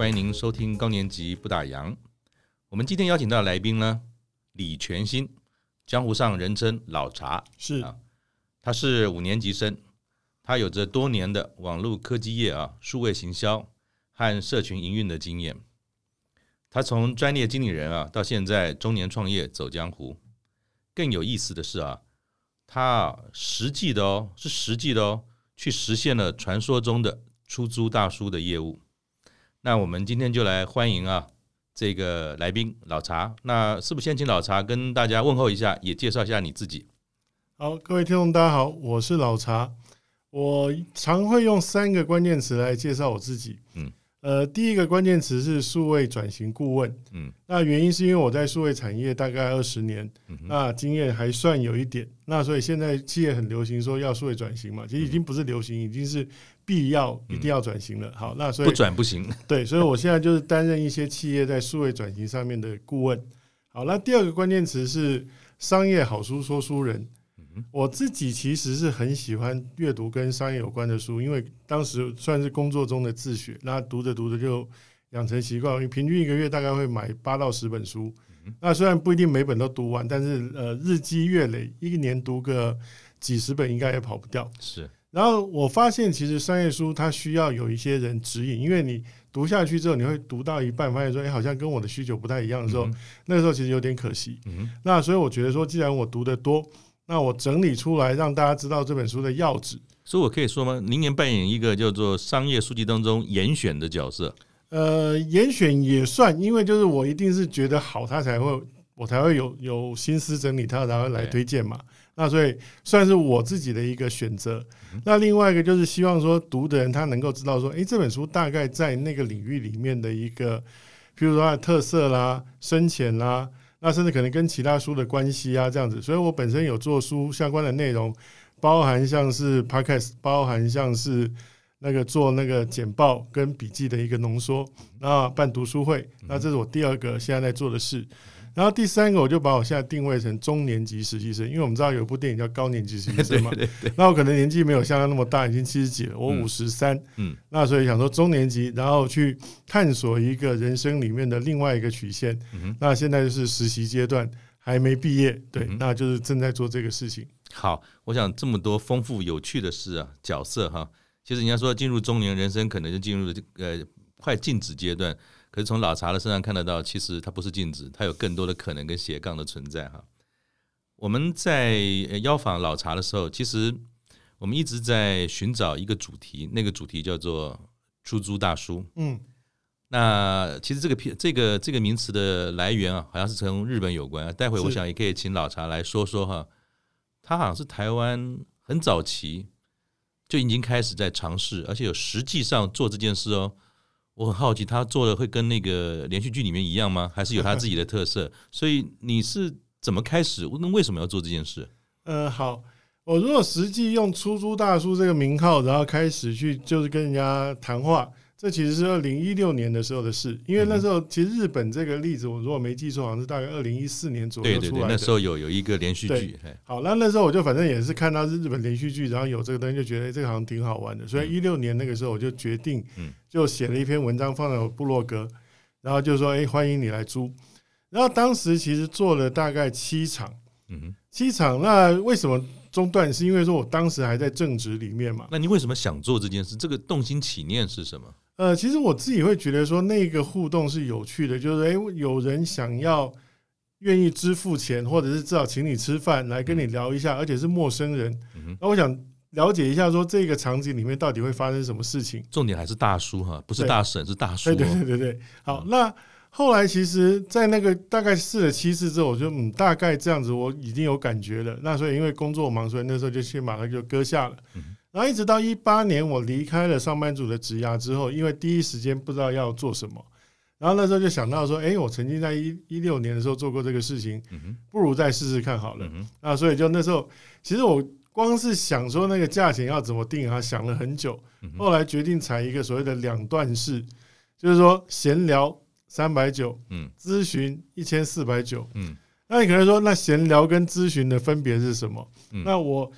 欢迎您收听高年级不打烊。我们今天邀请到的来宾呢，李全新，江湖上人称老茶，是啊，他是五年级生，他有着多年的网络科技业啊、数位行销和社群营运的经验。他从专业经理人啊，到现在中年创业走江湖。更有意思的是啊，他实际的哦，是实际的哦，去实现了传说中的出租大叔的业务。那我们今天就来欢迎啊这个来宾老茶。那是不是先请老茶跟大家问候一下，也介绍一下你自己？好，各位听众大家好，我是老茶。我常会用三个关键词来介绍我自己。嗯，呃，第一个关键词是数位转型顾问。嗯，那原因是因为我在数位产业大概二十年，那经验还算有一点。那所以现在企业很流行说要数位转型嘛，其实已经不是流行，已经是。必要一定要转型了，好，那所以不转不行。对，所以我现在就是担任一些企业在数位转型上面的顾问。好，那第二个关键词是商业好书说书人。我自己其实是很喜欢阅读跟商业有关的书，因为当时算是工作中的自学，那读着读着就养成习惯，平均一个月大概会买八到十本书。那虽然不一定每本都读完，但是呃日积月累，一年读个几十本应该也跑不掉。是。然后我发现，其实商业书它需要有一些人指引，因为你读下去之后，你会读到一半，发现说，哎，好像跟我的需求不太一样的时候，嗯、那个时候其实有点可惜。嗯、那所以我觉得说，既然我读得多，那我整理出来让大家知道这本书的要旨。所以我可以说吗？您也扮演一个叫做商业书籍当中严选的角色。呃，严选也算，因为就是我一定是觉得好，他才会，我才会有有心思整理它，然后来推荐嘛。那所以算是我自己的一个选择。那另外一个就是希望说读的人他能够知道说，诶，这本书大概在那个领域里面的一个，譬如说它的特色啦、深浅啦，那甚至可能跟其他书的关系啊这样子。所以我本身有做书相关的内容，包含像是 Podcast，包含像是那个做那个简报跟笔记的一个浓缩，那办读书会，那这是我第二个现在在做的事。然后第三个，我就把我现在定位成中年级实习生，因为我们知道有一部电影叫《高年级实习生 》嘛。那我可能年纪没有像他那么大，已经七十几了，我五十三。嗯。那所以想说中年级，然后去探索一个人生里面的另外一个曲线。嗯。那现在就是实习阶段，还没毕业，对，那就是正在做这个事情。好，我想这么多丰富有趣的事啊，角色哈，其实人家说进入中年人生，可能就进入了这个呃快静止阶段。可是从老茶的身上看得到，其实它不是静止，它有更多的可能跟斜杠的存在哈。我们在邀访老茶的时候，其实我们一直在寻找一个主题，那个主题叫做“出租大叔”。嗯，那其实这个片这个这个名词的来源啊，好像是从日本有关。待会我想也可以请老茶来说说哈，他好像是台湾很早期就已经开始在尝试，而且有实际上做这件事哦。我很好奇，他做的会跟那个连续剧里面一样吗？还是有他自己的特色？所以你是怎么开始？那为什么要做这件事？呃，好，我如果实际用“出租大叔”这个名号，然后开始去就是跟人家谈话。这其实是二零一六年的时候的事，因为那时候其实日本这个例子，我如果没记错，好像是大概二零一四年左右出来的。对对对，那时候有有一个连续剧。好，那那时候我就反正也是看到日本连续剧，然后有这个东西，就觉得这个好像挺好玩的。所以一六年那个时候，我就决定，就写了一篇文章放在我部落格，然后就说：“哎，欢迎你来租。”然后当时其实做了大概七场，嗯，七场。那为什么中断？是因为说我当时还在正职里面嘛。那你为什么想做这件事？这个动心起念是什么？呃，其实我自己会觉得说那个互动是有趣的，就是诶，有人想要愿意支付钱，或者是至少请你吃饭来跟你聊一下，而且是陌生人。那我想了解一下，说这个场景里面到底会发生什么事情。重点还是大叔哈，不是大婶，是大叔。对对对对，好。那后来其实，在那个大概试了七次之后，我就嗯，大概这样子，我已经有感觉了。那所以因为工作忙，所以那时候就先把它就搁下了。然后一直到一八年，我离开了上班族的职涯之后，因为第一时间不知道要做什么，然后那时候就想到说，哎，我曾经在一一六年的时候做过这个事情，不如再试试看好了。那所以就那时候，其实我光是想说那个价钱要怎么定啊，想了很久，后来决定采一个所谓的两段式，就是说闲聊三百九，嗯，咨询一千四百九，嗯，那你可能说，那闲聊跟咨询的分别是什么？那我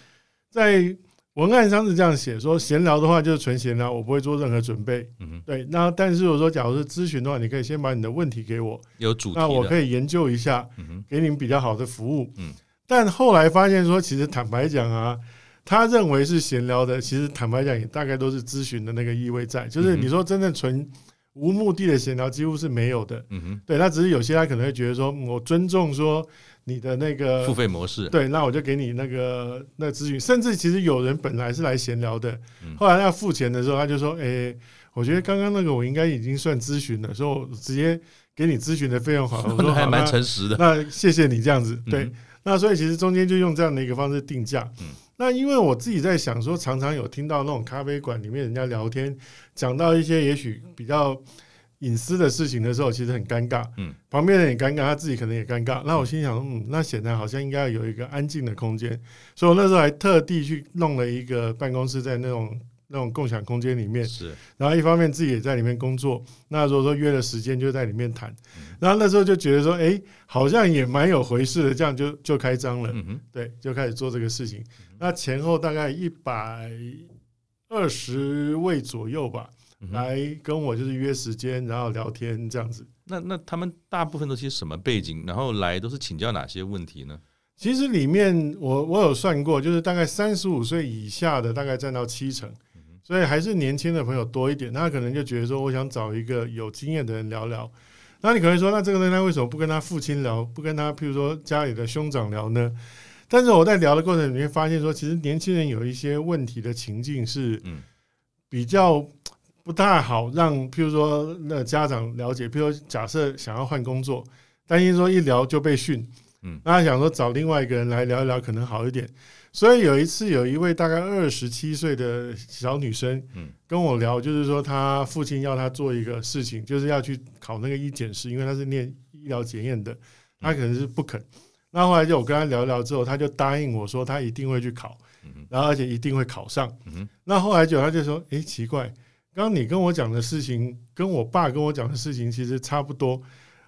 在文案上是这样写，说闲聊的话就是纯闲聊，我不会做任何准备。嗯，对。那但是我说，假如是咨询的话，你可以先把你的问题给我，有主题，那我可以研究一下，嗯，给你们比较好的服务。嗯。但后来发现说，其实坦白讲啊，他认为是闲聊的，其实坦白讲也大概都是咨询的那个意味在，就是你说真正纯无目的的闲聊几乎是没有的。嗯哼，对，那只是有些他可能会觉得说，我尊重说。你的那个付费模式，对，那我就给你那个那咨询，甚至其实有人本来是来闲聊的，嗯、后来要付钱的时候，他就说：“哎、欸，我觉得刚刚那个我应该已经算咨询了，所以我直接给你咨询的费用好了。”我说：“ 还蛮诚实的。”那谢谢你这样子，对。嗯、那所以其实中间就用这样的一个方式定价。嗯、那因为我自己在想说，常常有听到那种咖啡馆里面人家聊天，讲到一些也许比较。隐私的事情的时候，其实很尴尬。嗯，旁边人也尴尬，他自己可能也尴尬。那我心想，嗯，那显然好像应该要有一个安静的空间，所以我那时候还特地去弄了一个办公室，在那种那种共享空间里面。是，然后一方面自己也在里面工作。那如果说约了时间，就在里面谈。然后那时候就觉得说，哎，好像也蛮有回事的，这样就就开张了。嗯哼，对，就开始做这个事情。那前后大概一百二十位左右吧。来跟我就是约时间，然后聊天这样子。那那他们大部分都是些什么背景？然后来都是请教哪些问题呢？其实里面我我有算过，就是大概三十五岁以下的大概占到七成，所以还是年轻的朋友多一点。他可能就觉得说，我想找一个有经验的人聊聊。那你可能说，那这个人他为什么不跟他父亲聊，不跟他譬如说家里的兄长聊呢？但是我在聊的过程里面发现说，其实年轻人有一些问题的情境是，比较。不太好让，譬如说那家长了解，譬如说假设想要换工作，担心说一聊就被训，嗯，那他想说找另外一个人来聊一聊可能好一点，所以有一次有一位大概二十七岁的小女生，嗯，跟我聊，就是说她父亲要她做一个事情，就是要去考那个医检师，因为她是念医疗检验的，她可能是不肯，那后来就我跟她聊聊之后，她就答应我说她一定会去考，然后而且一定会考上，嗯，那后来就她就说，诶，奇怪。刚刚你跟我讲的事情，跟我爸跟我讲的事情其实差不多。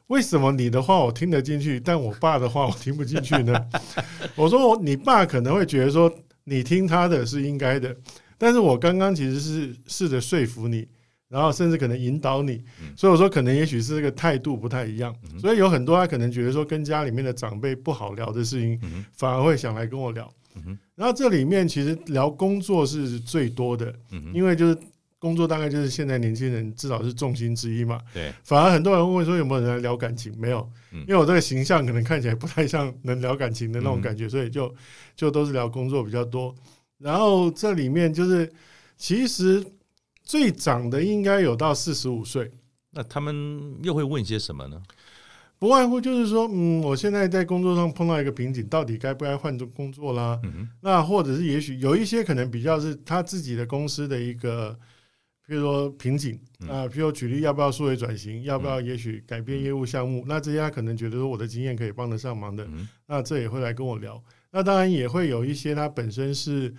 为什么你的话我听得进去，但我爸的话我听不进去呢？我说我，你爸可能会觉得说你听他的是应该的，但是我刚刚其实是试着说服你，然后甚至可能引导你。所以我说，可能也许是这个态度不太一样。所以有很多他可能觉得说跟家里面的长辈不好聊的事情，反而会想来跟我聊。然后这里面其实聊工作是最多的，因为就是。工作大概就是现在年轻人至少是重心之一嘛。对，反而很多人问说有没有人来聊感情？没有，因为我这个形象可能看起来不太像能聊感情的那种感觉，所以就就都是聊工作比较多。然后这里面就是其实最长的应该有到四十五岁。那他们又会问些什么呢？不外乎就是说，嗯，我现在在工作上碰到一个瓶颈，到底该不该换种工作啦？那或者是也许有一些可能比较是他自己的公司的一个。譬如说瓶颈啊，譬如举例要不要数位转型，要不要也许改变业务项目，那这些他可能觉得说我的经验可以帮得上忙的，那这也会来跟我聊。那当然也会有一些他本身是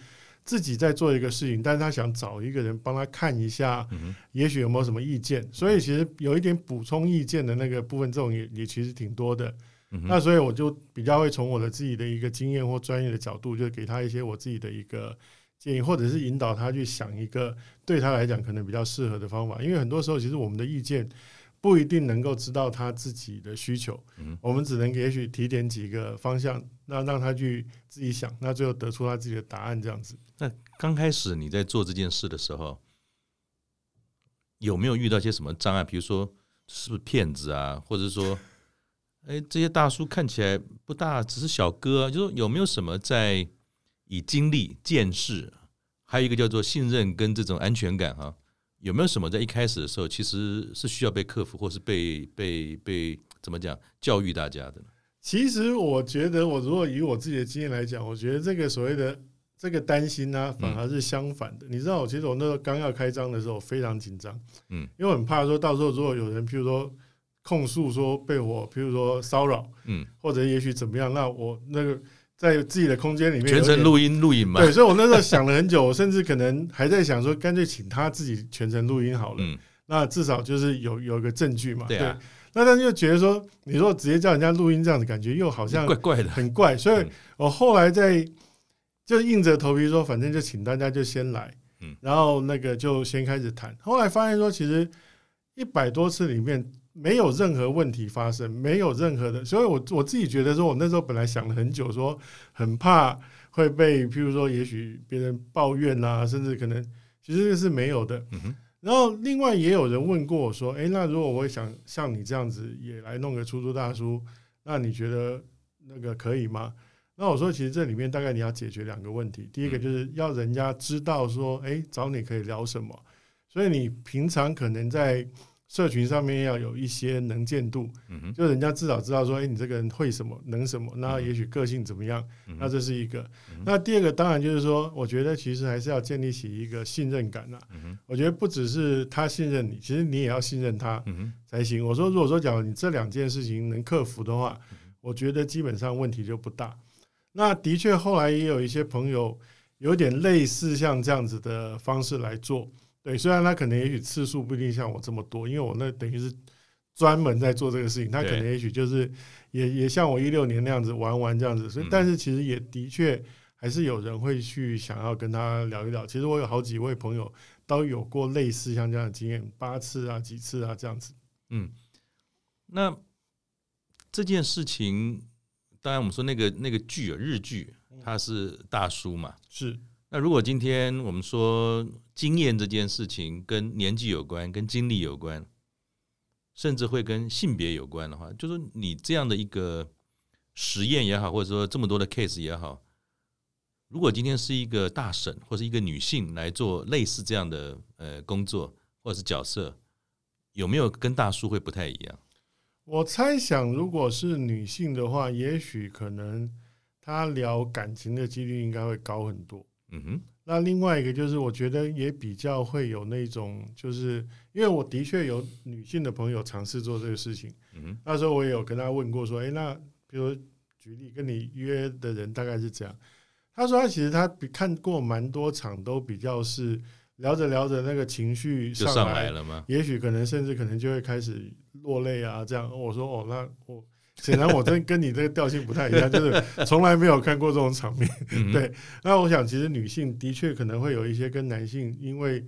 自己在做一个事情，但是他想找一个人帮他看一下，也许有没有什么意见。所以其实有一点补充意见的那个部分，这种也也其实挺多的。那所以我就比较会从我的自己的一个经验或专业的角度，就给他一些我自己的一个。建议或者是引导他去想一个对他来讲可能比较适合的方法，因为很多时候其实我们的意见不一定能够知道他自己的需求，我们只能也许提点几个方向，那让他去自己想，那最后得出他自己的答案这样子。那刚开始你在做这件事的时候，有没有遇到些什么障碍？比如说是不是骗子啊，或者说，哎，这些大叔看起来不大，只是小哥啊，就是有没有什么在？以经历、见识，还有一个叫做信任跟这种安全感哈，有没有什么在一开始的时候其实是需要被克服，或是被被被怎么讲教育大家的？其实我觉得，我如果以我自己的经验来讲，我觉得这个所谓的这个担心呢、啊，反而是相反的。嗯、你知道，我其实我那时候刚要开张的时候非常紧张，嗯，因为我很怕说到时候如果有人譬如说控诉说被我譬如说骚扰，嗯，或者也许怎么样，那我那个。在自己的空间里面全程录音录影嘛？对，所以我那时候想了很久，我 甚至可能还在想说，干脆请他自己全程录音好了。嗯，那至少就是有有个证据嘛。对啊。那但是又觉得说，你说直接叫人家录音这样子，感觉又好像怪怪的，很怪。所以我后来在就硬着头皮说，反正就请大家就先来，嗯，然后那个就先开始谈。后来发现说，其实一百多次里面没有任何问题发生，没有任何的，所以我我自己觉得说，我那时候本来想了很久，说很怕会被，譬如说，也许别人抱怨啊，甚至可能其实是没有的。然后另外也有人问过我说，诶，那如果我想像你这样子也来弄个出租大叔，那你觉得那个可以吗？那我说，其实这里面大概你要解决两个问题。第一个就是要人家知道说，哎，找你可以聊什么。所以你平常可能在社群上面要有一些能见度，就人家至少知道说，哎，你这个人会什么，能什么，那也许个性怎么样。那这是一个。那第二个当然就是说，我觉得其实还是要建立起一个信任感呐。我觉得不只是他信任你，其实你也要信任他才行。我说，如果说假如你这两件事情能克服的话，我觉得基本上问题就不大。那的确，后来也有一些朋友有点类似像这样子的方式来做，对，虽然他可能也许次数不一定像我这么多，因为我那等于是专门在做这个事情，他可能也许就是也也像我一六年那样子玩玩这样子，所以但是其实也的确还是有人会去想要跟他聊一聊。其实我有好几位朋友都有过类似像这样的经验，八次啊、几次啊这样子。嗯，那这件事情。当然，我们说那个那个剧啊，日剧，他是大叔嘛。是。那如果今天我们说经验这件事情跟年纪有关，跟经历有关，甚至会跟性别有关的话，就是你这样的一个实验也好，或者说这么多的 case 也好，如果今天是一个大婶或者一个女性来做类似这样的呃工作或者是角色，有没有跟大叔会不太一样？我猜想，如果是女性的话，也许可能她聊感情的几率应该会高很多。嗯哼。那另外一个就是，我觉得也比较会有那种，就是因为我的确有女性的朋友尝试做这个事情。嗯哼。那时候我也有跟她问过，说：“诶，那比如举例跟你约的人大概是这样。”他说：“他其实他比看过蛮多场，都比较是聊着聊着那个情绪上来，就上来了吗？也许可能甚至可能就会开始。”落泪啊，这样我说哦，那我显然我真跟你这个调性不太一样，就是从来没有看过这种场面。对，那我想其实女性的确可能会有一些跟男性，因为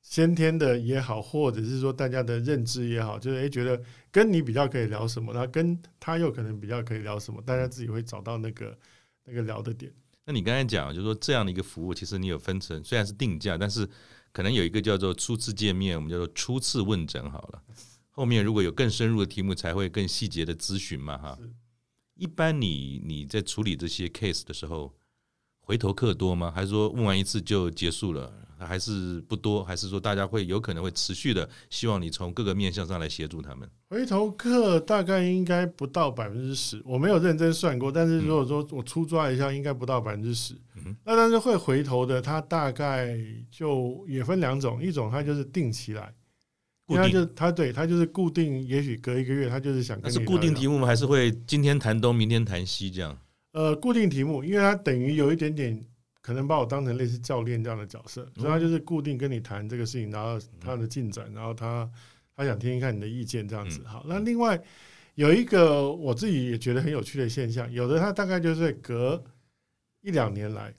先天的也好，或者是说大家的认知也好，就是诶觉得跟你比较可以聊什么，那跟他又可能比较可以聊什么，大家自己会找到那个那个聊的点。那你刚才讲就是说这样的一个服务，其实你有分成，虽然是定价，但是可能有一个叫做初次见面，我们叫做初次问诊好了。后面如果有更深入的题目，才会更细节的咨询嘛，哈。一般你你在处理这些 case 的时候，回头客多吗？还是说问完一次就结束了？还是不多？还是说大家会有可能会持续的希望你从各个面向上来协助他们？回头客大概应该不到百分之十，我没有认真算过，但是如果说我粗抓一下，应该不到百分之十。那但是会回头的，他大概就也分两种，一种他就是定期来。他就他对他就是固定，也许隔一个月，他就是想跟你聊聊。是固定题目吗？还是会今天谈东，明天谈西这样？呃，固定题目，因为他等于有一点点可能把我当成类似教练这样的角色，所以他就是固定跟你谈这个事情，然后他的进展，然后他他想听听看你的意见这样子。好，那另外有一个我自己也觉得很有趣的现象，有的他大概就是隔一两年来，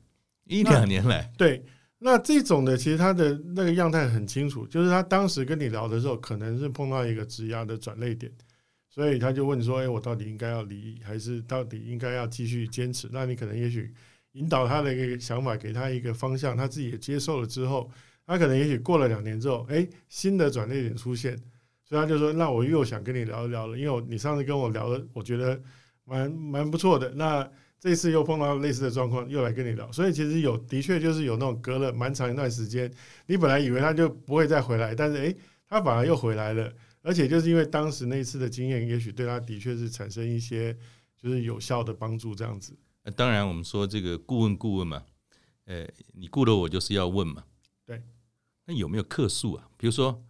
一两年来，对。那这种的，其实他的那个样态很清楚，就是他当时跟你聊的时候，可能是碰到一个职压的转捩点，所以他就问说：“哎，我到底应该要离，还是到底应该要继续坚持？”那你可能也许引导他的一个想法，给他一个方向，他自己也接受了之后，他可能也许过了两年之后，哎，新的转捩点出现，所以他就说：“那我又想跟你聊一聊了，因为你上次跟我聊的，我觉得蛮蛮不错的。”那这次又碰到类似的状况，又来跟你聊，所以其实有的确就是有那种隔了蛮长一段时间，你本来以为他就不会再回来，但是诶，他反而又回来了，而且就是因为当时那次的经验，也许对他的确是产生一些就是有效的帮助，这样子。那当然，我们说这个顾问顾问嘛，呃，你顾了我就是要问嘛，对。那有没有客诉啊？比如说。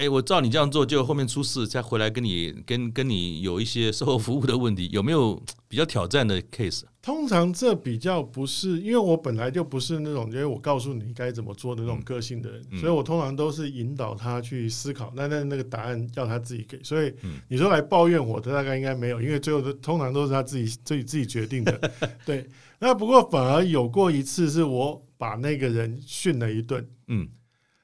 哎，我照你这样做，就后面出事，再回来跟你跟跟你有一些售后服务的问题，有没有比较挑战的 case？通常这比较不是，因为我本来就不是那种，因为我告诉你该怎么做的那种个性的人，嗯、所以我通常都是引导他去思考。那那那个答案要他自己给。所以你说来抱怨我的大概应该没有，因为最后的通常都是他自己自己 自己决定的。对，那不过反而有过一次是我把那个人训了一顿。嗯，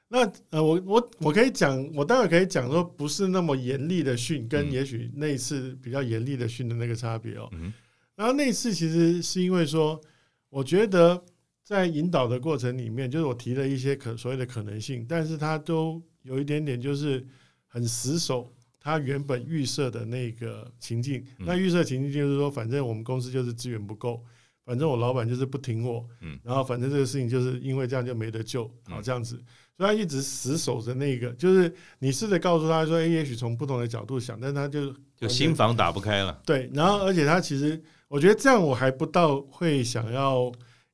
那呃，我我我可以讲，我待会可以讲说，不是那么严厉的训，跟也许那一次比较严厉的训的那个差别哦。嗯然后那次其实是因为说，我觉得在引导的过程里面，就是我提了一些可所谓的可能性，但是他都有一点点就是很死守他原本预设的那个情境。那预设情境就是说，反正我们公司就是资源不够，反正我老板就是不听我，然后反正这个事情就是因为这样就没得救，好这样子，所以他一直死守着那个，就是你试着告诉他说，哎，也许从不同的角度想，但他就就心房打不开了。对，然后而且他其实。我觉得这样我还不到会想要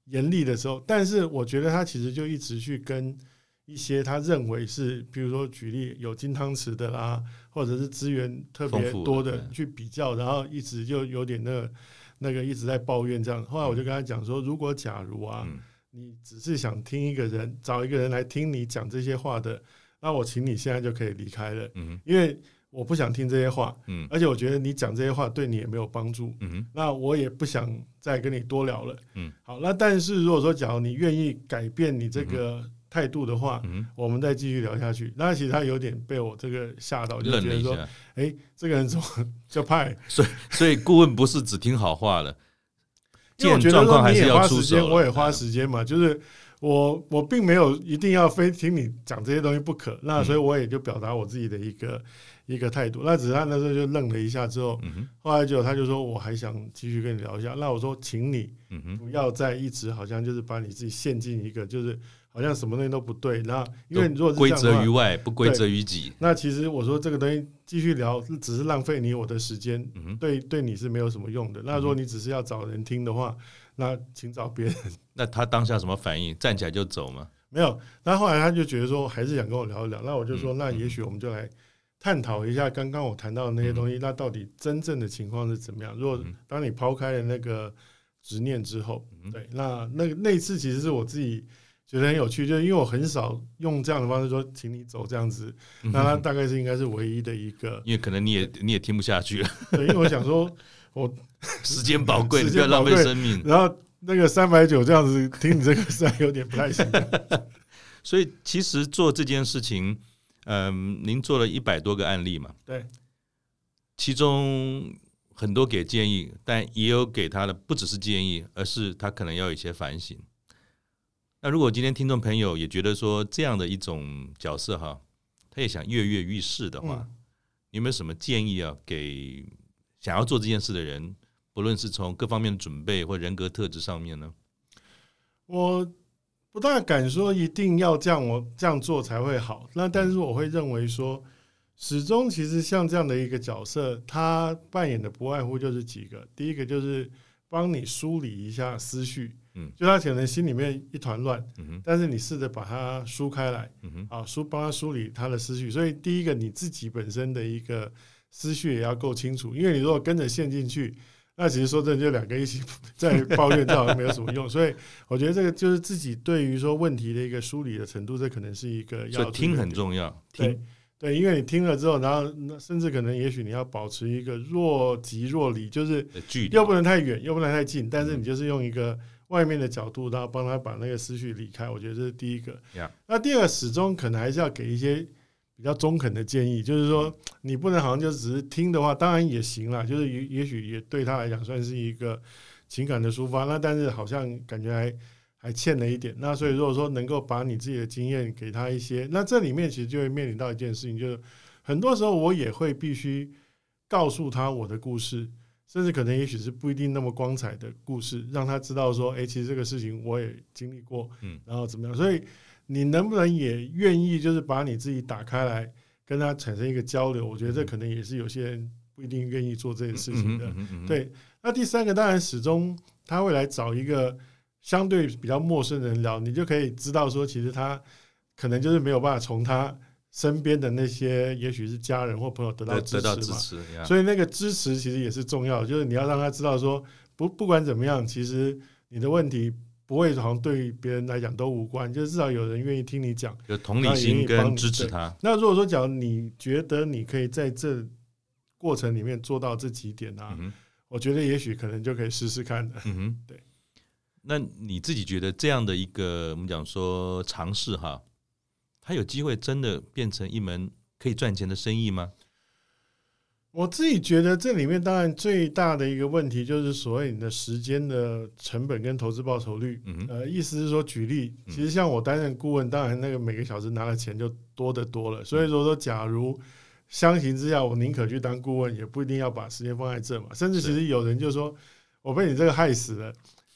严厉的时候，但是我觉得他其实就一直去跟一些他认为是，比如说举例有金汤匙的啦，或者是资源特别多的去比较，然后一直就有点那个那个一直在抱怨这样。后来我就跟他讲说，如果假如啊，你只是想听一个人找一个人来听你讲这些话的，那我请你现在就可以离开了，嗯因为。我不想听这些话，嗯，而且我觉得你讲这些话对你也没有帮助，嗯，那我也不想再跟你多聊了，嗯，好，那但是如果说假如你愿意改变你这个态度的话，嗯，我们再继续聊下去。那其实他有点被我这个吓到，就觉得说，哎，这个人怎么 就派？所以，所以顾问不是只听好话的，因为我觉得说你也花时间，我也花时间嘛，就是。我我并没有一定要非听你讲这些东西不可，那所以我也就表达我自己的一个一个态度。那只是他那时候就愣了一下之后，后来就他就说我还想继续跟你聊一下。那我说，请你不要再一直好像就是把你自己陷进一个就是好像什么东西都不对。那因为你如果规则于外，不规则于己，那其实我说这个东西继续聊只是浪费你我的时间，对对你是没有什么用的。那如果你只是要找人听的话。那请找别人。那他当下什么反应？站起来就走吗？没有。那后来他就觉得说，还是想跟我聊一聊。那我就说，那也许我们就来探讨一下刚刚我谈到的那些东西。那到底真正的情况是怎么样？如果当你抛开了那个执念之后，对，那那那一次其实是我自己觉得很有趣，就是因为我很少用这样的方式说，请你走这样子。那他大概是应该是唯一的一个，因为可能你也你也听不下去了。对，因为我想说。我 时间宝贵，你 不要浪费生命。然后那个三百九这样子听你这个实在有点不太行。所以其实做这件事情，嗯，您做了一百多个案例嘛？对。其中很多给建议，但也有给他的不只是建议，而是他可能要有一些反省。那如果今天听众朋友也觉得说这样的一种角色哈，他也想跃跃欲试的话，嗯、有没有什么建议啊？给想要做这件事的人，不论是从各方面的准备或人格特质上面呢，我不大敢说一定要这样，我这样做才会好。那但是我会认为说，始终其实像这样的一个角色，他扮演的不外乎就是几个。第一个就是帮你梳理一下思绪，嗯，就他可能心里面一团乱，嗯哼，但是你试着把它梳开来，嗯哼，啊，梳帮他梳理他的思绪。所以第一个你自己本身的一个。思绪也要够清楚，因为你如果跟着陷进去，那其实说真的，就两个一起在抱怨，这好像没有什么用。所以我觉得这个就是自己对于说问题的一个梳理的程度，这可能是一个要听很重要。对对，因为你听了之后，然后甚至可能也许你要保持一个若即若离，就是距离又不能太远，又不能太近，但是你就是用一个外面的角度，然后帮他把那个思绪离开。我觉得这是第一个。那第二个始终可能还是要给一些。比较中肯的建议，就是说你不能好像就只是听的话，当然也行啦，就是也也许也对他来讲算是一个情感的抒发。那但是好像感觉还还欠了一点。那所以如果说能够把你自己的经验给他一些，那这里面其实就会面临到一件事情，就是很多时候我也会必须告诉他我的故事，甚至可能也许是不一定那么光彩的故事，让他知道说，哎，其实这个事情我也经历过，嗯，然后怎么样，所以。你能不能也愿意，就是把你自己打开来，跟他产生一个交流？我觉得这可能也是有些人不一定愿意做这件事情的。对，那第三个当然始终他会来找一个相对比较陌生的人聊，你就可以知道说，其实他可能就是没有办法从他身边的那些，也许是家人或朋友得到支持嘛。所以那个支持其实也是重要，就是你要让他知道说，不不管怎么样，其实你的问题不会好像对别人来讲都无关，就是至少有人愿意听你讲，有同理心跟支持他。那如果说，假如你觉得你可以在这过程里面做到这几点啊，嗯、我觉得也许可能就可以试试看的。嗯哼，对。那你自己觉得这样的一个我们讲说尝试哈，它有机会真的变成一门可以赚钱的生意吗？我自己觉得这里面当然最大的一个问题就是所谓你的时间的成本跟投资报酬率。嗯、呃，意思是说，举例，其实像我担任顾问，当然那个每个小时拿的钱就多得多了。所以说说，假如相形之下，我宁可去当顾问，也不一定要把时间放在这嘛。甚至其实有人就说，我被你这个害死了。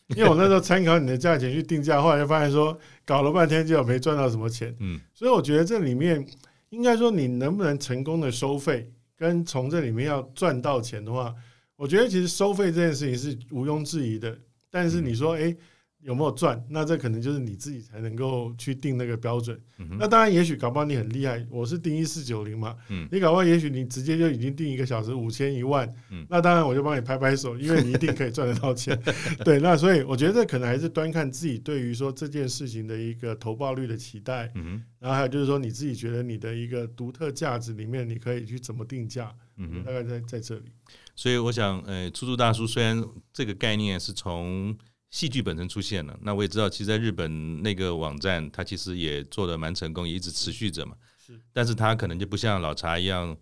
因为我那时候参考你的价钱去定价，后来就发现说搞了半天就没赚到什么钱。嗯，所以我觉得这里面应该说你能不能成功的收费，跟从这里面要赚到钱的话，我觉得其实收费这件事情是毋庸置疑的。但是你说，哎。有没有赚？那这可能就是你自己才能够去定那个标准。嗯、那当然，也许搞不好你很厉害，我是定一四九零嘛。嗯、你搞不好也许你直接就已经定一个小时五千一万。嗯、那当然我就帮你拍拍手，因为你一定可以赚得到钱。对，那所以我觉得这可能还是端看自己对于说这件事情的一个投报率的期待。嗯、然后还有就是说你自己觉得你的一个独特价值里面，你可以去怎么定价？嗯，大概在在这里。所以我想，呃，出租大叔虽然这个概念是从戏剧本身出现了，那我也知道，其实在日本那个网站，它其实也做得蛮成功，也一直持续着嘛。是，但是它可能就不像老茶一样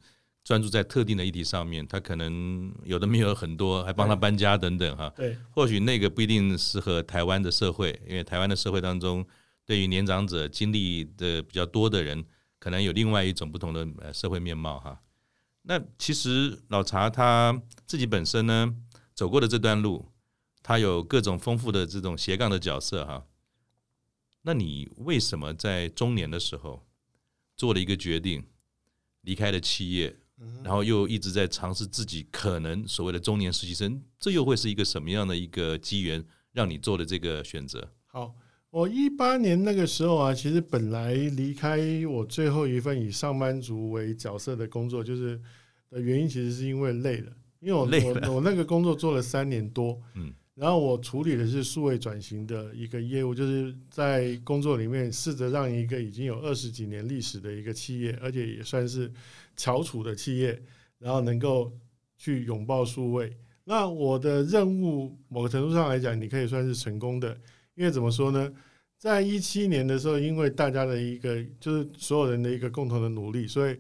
专注在特定的议题上面，它可能有的没有很多，还帮他搬家等等哈。对，或许那个不一定适合台湾的社会，因为台湾的社会当中，对于年长者经历的比较多的人，可能有另外一种不同的呃社会面貌哈。那其实老茶他自己本身呢，走过的这段路。他有各种丰富的这种斜杠的角色哈，那你为什么在中年的时候做了一个决定，离开了企业，然后又一直在尝试自己可能所谓的中年实习生，这又会是一个什么样的一个机缘让你做的这个选择？好，我一八年那个时候啊，其实本来离开我最后一份以上班族为角色的工作，就是的原因其实是因为累了，因为我我我那个工作做了三年多，嗯。然后我处理的是数位转型的一个业务，就是在工作里面试着让一个已经有二十几年历史的一个企业，而且也算是翘楚的企业，然后能够去拥抱数位。那我的任务某个程度上来讲，你可以算是成功的，因为怎么说呢？在一七年的时候，因为大家的一个就是所有人的一个共同的努力，所以。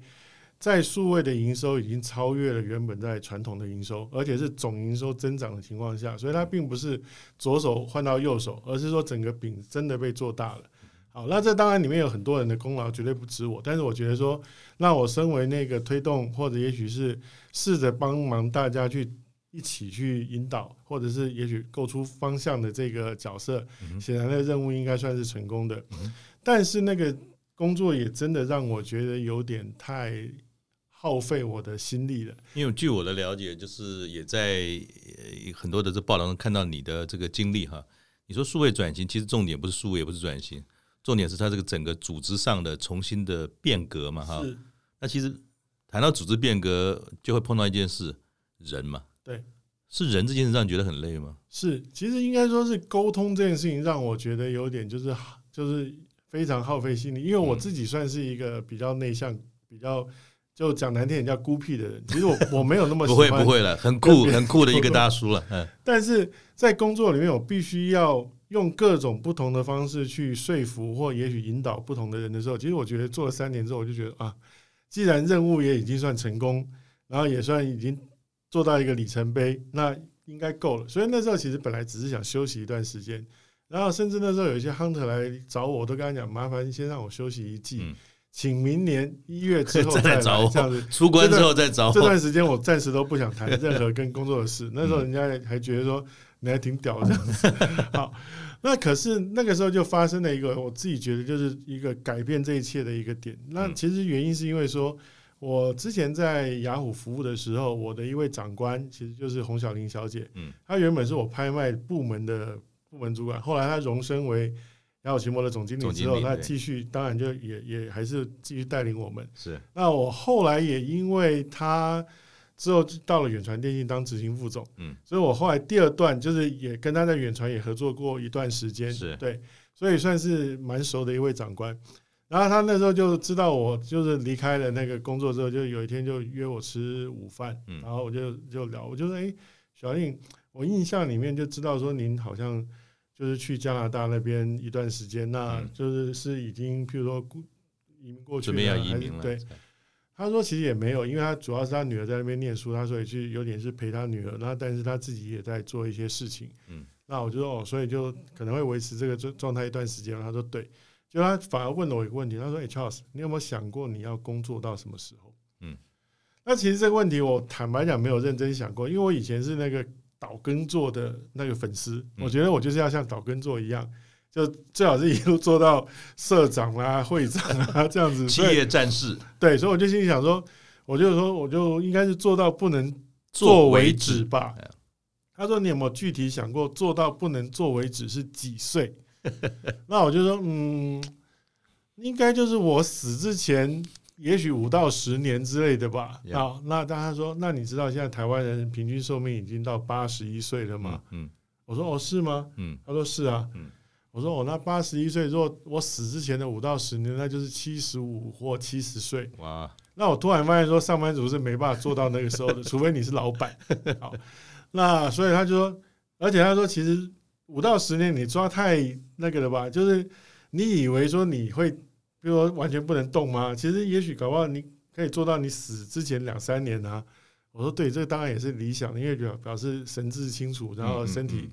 在数位的营收已经超越了原本在传统的营收，而且是总营收增长的情况下，所以它并不是左手换到右手，而是说整个饼真的被做大了。好，那这当然里面有很多人的功劳，绝对不止我。但是我觉得说，那我身为那个推动，或者也许是试着帮忙大家去一起去引导，或者是也许构出方向的这个角色，显然的任务应该算是成功的。但是那个工作也真的让我觉得有点太。耗费我的心力了。因为据我的了解，就是也在很多的这报道中看到你的这个经历哈。你说数位转型，其实重点不是数位，也不是转型，重点是它这个整个组织上的重新的变革嘛哈。那其实谈到组织变革，就会碰到一件事，人嘛。对。是人这件事让你觉得很累吗？是，其实应该说是沟通这件事情让我觉得有点就是就是非常耗费心力，因为我自己算是一个比较内向、比较。就讲难听点叫孤僻的人，其实我我没有那么 喜欢，不会不会了，很酷很酷的一个大叔了。嗯，但是在工作里面，我必须要用各种不同的方式去说服或也许引导不同的人的时候，其实我觉得做了三年之后，我就觉得啊，既然任务也已经算成功，然后也算已经做到一个里程碑，那应该够了。所以那时候其实本来只是想休息一段时间，然后甚至那时候有一些 hunter 来找我，我都跟他讲，麻烦先让我休息一季。嗯请明年一月之后 再来找我，这样子出关之后再找我。这段时间我暂时都不想谈任何跟工作的事。那时候人家还觉得说你还挺屌的这样子。好，那可是那个时候就发生了一个我自己觉得就是一个改变这一切的一个点。那其实原因是因为说，我之前在雅虎服务的时候，我的一位长官其实就是洪小玲小姐。嗯，她原本是我拍卖部门的部门主管，后来她荣升为。然后，奇摩的总经理之后，他继续，当然就也也还是继续带领我们。是。那我后来也因为他之后就到了远传电信当执行副总，嗯，所以我后来第二段就是也跟他在远传也合作过一段时间，是对，所以算是蛮熟的一位长官。然后他那时候就知道我就是离开了那个工作之后，就有一天就约我吃午饭，嗯然后我就就聊，我就说，哎，小令，我印象里面就知道说您好像就是去加拿大那边一段时间，那就是是已经譬如说移民过去了，准备要移民了，对。他说其实也没有，因为他主要是他女儿在那边念书，他所以去有点是陪他女儿，那但是他自己也在做一些事情，嗯，那我就说哦，所以就可能会维持这个状状态一段时间。他说对。就他反而问了我一个问题，他说：“哎，Charles，你有没有想过你要工作到什么时候？”嗯，那其实这个问题我坦白讲没有认真想过，因为我以前是那个岛根座的那个粉丝，我觉得我就是要像岛根座一样，就最好是一路做到社长啊、会长啊这样子，企业战士。对，所以我就心里想说，我就说我就应该是做到不能做为止吧。他说：“你有没有具体想过做到不能做为止是几岁？” 那我就说，嗯，应该就是我死之前，也许五到十年之类的吧。好，那大家说，那你知道现在台湾人平均寿命已经到八十一岁了吗？嗯，我说哦，是吗？嗯，他说是啊。嗯，我说哦，那八十一岁，如果我死之前的五到十年，那就是七十五或七十岁。哇，那我突然发现说，上班族是没办法做到那个时候的，除非你是老板。好，那所以他就说，而且他说，其实。五到十年，你抓太那个了吧？就是你以为说你会，比如说完全不能动吗？其实也许搞不好你可以做到你死之前两三年啊。我说对，这个当然也是理想的，因为表表示神志清楚，然后身体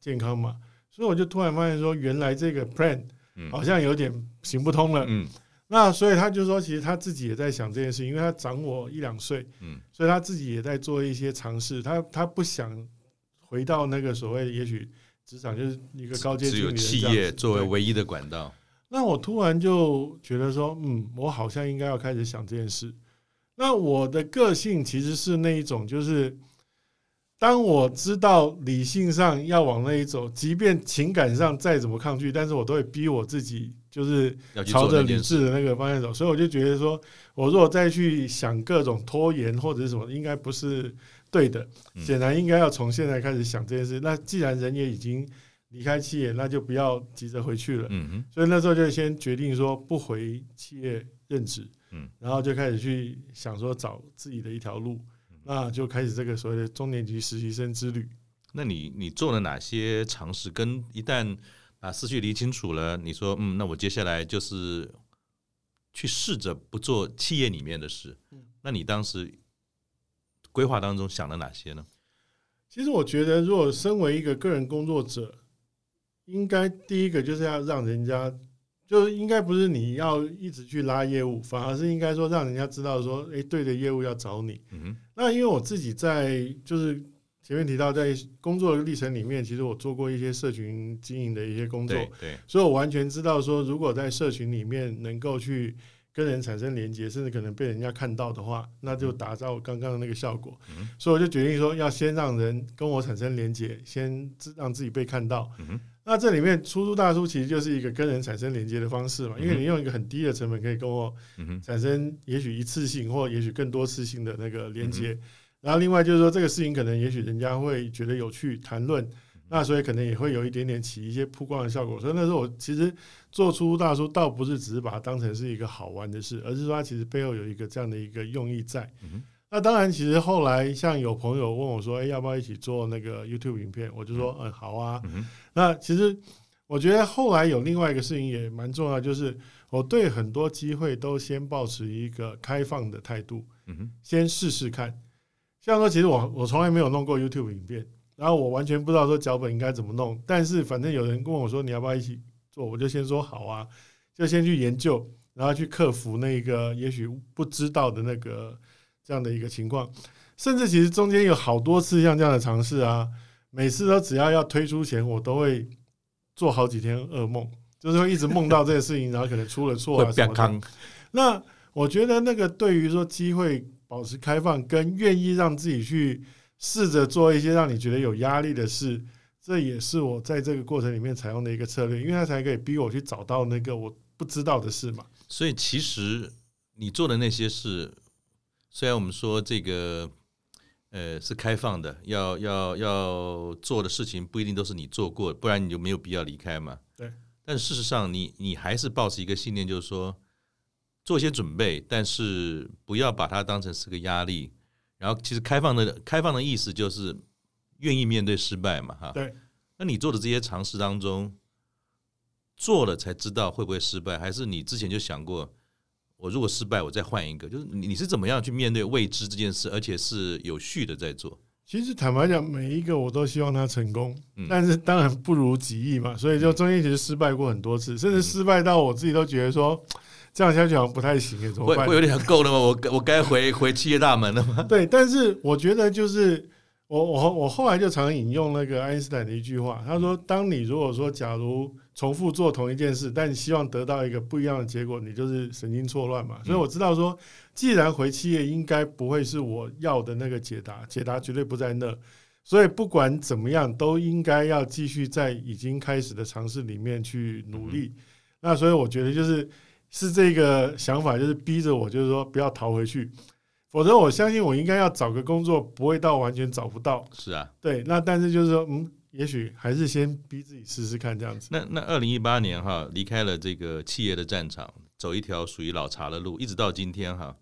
健康嘛。所以我就突然发现说，原来这个 plan 好像有点行不通了。嗯，那所以他就说，其实他自己也在想这件事，因为他长我一两岁，嗯，所以他自己也在做一些尝试。他他不想回到那个所谓也许。职场就是一个高阶，只有企业作为唯一的管道。那我突然就觉得说，嗯，我好像应该要开始想这件事。那我的个性其实是那一种，就是当我知道理性上要往那一走，即便情感上再怎么抗拒，但是我都会逼我自己，就是朝着理智的那个方向走。所以我就觉得说，我如果再去想各种拖延或者是什么，应该不是。对的，显然应该要从现在开始想这件事。那既然人也已经离开企业，那就不要急着回去了。嗯哼所以那时候就先决定说不回企业任职，嗯然后就开始去想说找自己的一条路，那就开始这个所谓的中年级实习生之旅。那你你做了哪些尝试？跟一旦把思绪理清楚了，你说嗯，那我接下来就是去试着不做企业里面的事。嗯那你当时？规划当中想了哪些呢？其实我觉得，如果身为一个个人工作者，应该第一个就是要让人家，就是应该不是你要一直去拉业务，反而是应该说让人家知道说，哎，对的业务要找你。嗯。那因为我自己在就是前面提到，在工作的历程里面，其实我做过一些社群经营的一些工作，对，所以我完全知道说，如果在社群里面能够去。跟人产生连接，甚至可能被人家看到的话，那就达到刚刚的那个效果。嗯、所以我就决定说，要先让人跟我产生连接，先让自己被看到。嗯、那这里面出租大叔其实就是一个跟人产生连接的方式嘛，因为你用一个很低的成本可以跟我产生也许一次性或也许更多次性的那个连接。然后另外就是说，这个事情可能也许人家会觉得有趣，谈论。那所以可能也会有一点点起一些曝光的效果，所以那时候我其实做出大叔，倒不是只是把它当成是一个好玩的事，而是说它其实背后有一个这样的一个用意在。那当然，其实后来像有朋友问我说：“哎，要不要一起做那个 YouTube 影片？”我就说：“嗯，好啊。”那其实我觉得后来有另外一个事情也蛮重要，就是我对很多机会都先保持一个开放的态度，先试试看。像说，其实我我从来没有弄过 YouTube 影片。然后我完全不知道说脚本应该怎么弄，但是反正有人跟我说，你要不要一起做，我就先说好啊，就先去研究，然后去克服那个也许不知道的那个这样的一个情况，甚至其实中间有好多次像这样的尝试啊，每次都只要要推出前，我都会做好几天噩梦，就是会一直梦到这个事情，然后可能出了错啊什么的。那我觉得那个对于说机会保持开放，跟愿意让自己去。试着做一些让你觉得有压力的事，这也是我在这个过程里面采用的一个策略，因为它才可以逼我去找到那个我不知道的事嘛。所以其实你做的那些事，虽然我们说这个呃是开放的，要要要做的事情不一定都是你做过，不然你就没有必要离开嘛。对。但事实上你，你你还是保持一个信念，就是说做一些准备，但是不要把它当成是个压力。然后，其实开放的开放的意思就是愿意面对失败嘛，哈。对。那你做的这些尝试当中，做了才知道会不会失败，还是你之前就想过，我如果失败，我再换一个？就是你你是怎么样去面对未知这件事，而且是有序的在做？其实坦白讲，每一个我都希望他成功，但是当然不如己意嘛。所以就中间其实失败过很多次，甚至失败到我自己都觉得说，这样下去好像不太行，怎么办？会会有点够了吗？我我该回回企业大门了吗？对，但是我觉得就是。我我我后来就常引用那个爱因斯坦的一句话，他说：“当你如果说假如重复做同一件事，但你希望得到一个不一样的结果，你就是神经错乱嘛。”所以我知道说，既然回企业应该不会是我要的那个解答，解答绝对不在那。所以不管怎么样，都应该要继续在已经开始的尝试里面去努力。那所以我觉得就是是这个想法，就是逼着我，就是说不要逃回去。否则，我相信我应该要找个工作，不会到完全找不到。是啊，对。那但是就是说，嗯，也许还是先逼自己试试看这样子。那那二零一八年哈，离开了这个企业的战场，走一条属于老茶的路，一直到今天哈。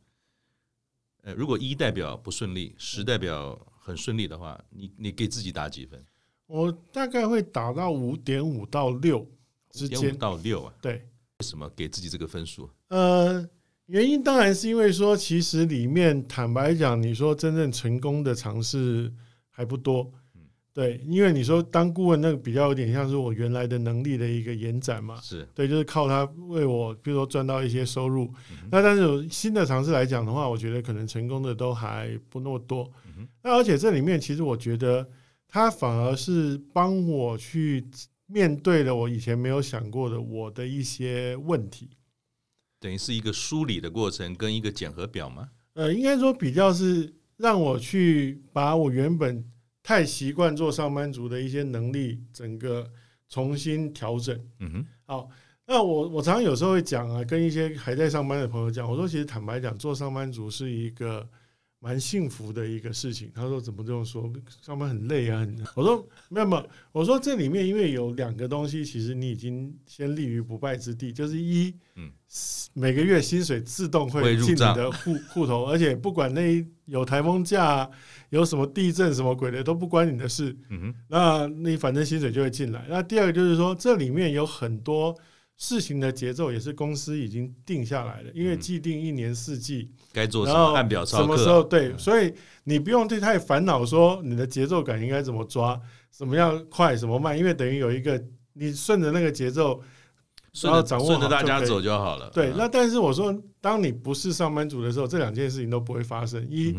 呃，如果一代表不顺利，十代表很顺利的话，你你给自己打几分？我大概会打到五点五到六之间。到六啊？对。为什么给自己这个分数？呃。原因当然是因为说，其实里面坦白讲，你说真正成功的尝试还不多，对，因为你说当顾问那个比较有点像是我原来的能力的一个延展嘛，是对，就是靠他为我，比如说赚到一些收入。那但是有新的尝试来讲的话，我觉得可能成功的都还不那么多。那而且这里面其实我觉得他反而是帮我去面对了我以前没有想过的我的一些问题。等于是一个梳理的过程，跟一个检核表吗？呃，应该说比较是让我去把我原本太习惯做上班族的一些能力，整个重新调整。嗯哼。好，那我我常常有时候会讲啊，跟一些还在上班的朋友讲，我说其实坦白讲，做上班族是一个。蛮幸福的一个事情。他说：“怎么这么说？上班很累啊。”我说：“没有没有。”我说：“这里面因为有两个东西，其实你已经先立于不败之地，就是一，嗯，每个月薪水自动会进你的户户头，而且不管那有台风假、有什么地震什么鬼的都不关你的事。嗯哼，那你反正薪水就会进来。那第二个就是说，这里面有很多。”事情的节奏也是公司已经定下来了，因为既定一年四季该做什么，按表操课，什么时候对，所以你不用太太烦恼说你的节奏感应该怎么抓，什么样快，什么慢，因为等于有一个你顺着那个节奏，然后掌握顺着大家走就好了。对，那但是我说，当你不是上班族的时候，这两件事情都不会发生。一，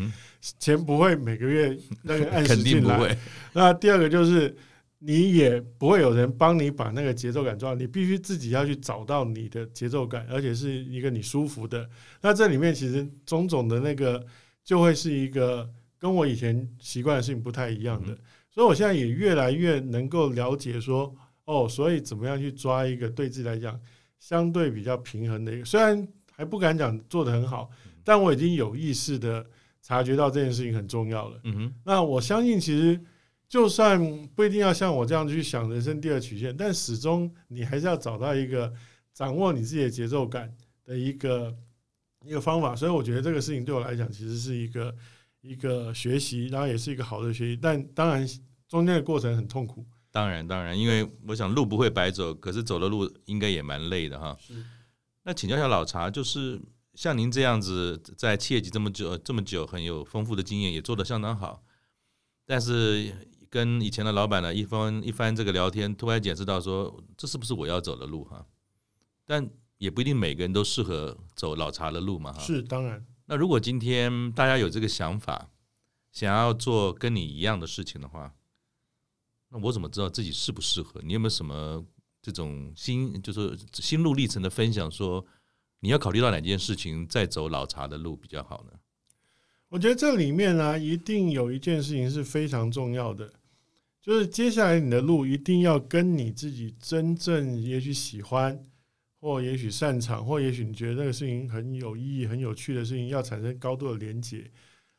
钱不会每个月那个按时进来，那第二个就是。你也不会有人帮你把那个节奏感抓，你必须自己要去找到你的节奏感，而且是一个你舒服的。那这里面其实种种的那个就会是一个跟我以前习惯的事情不太一样的，所以我现在也越来越能够了解说，哦，所以怎么样去抓一个对自己来讲相对比较平衡的一个，虽然还不敢讲做得很好，但我已经有意识的察觉到这件事情很重要了。嗯哼，那我相信其实。就算不一定要像我这样去想人生第二曲线，但始终你还是要找到一个掌握你自己的节奏感的一个一个方法。所以我觉得这个事情对我来讲，其实是一个一个学习，然后也是一个好的学习。但当然中间的过程很痛苦。当然，当然，因为我想路不会白走，可是走的路应该也蛮累的哈。是。那请教一下老茶，就是像您这样子在企业级这么久这么久，很有丰富的经验，也做得相当好，但是。跟以前的老板呢一番一番这个聊天，突然检视到说，这是不是我要走的路哈？但也不一定每个人都适合走老茶的路嘛哈。是当然。那如果今天大家有这个想法，想要做跟你一样的事情的话，那我怎么知道自己适不适合？你有没有什么这种心就是心路历程的分享？说你要考虑到哪件事情再走老茶的路比较好呢？我觉得这里面呢，一定有一件事情是非常重要的。就是接下来你的路一定要跟你自己真正也许喜欢，或也许擅长，或也许你觉得那个事情很有意义、很有趣的事情，要产生高度的连接。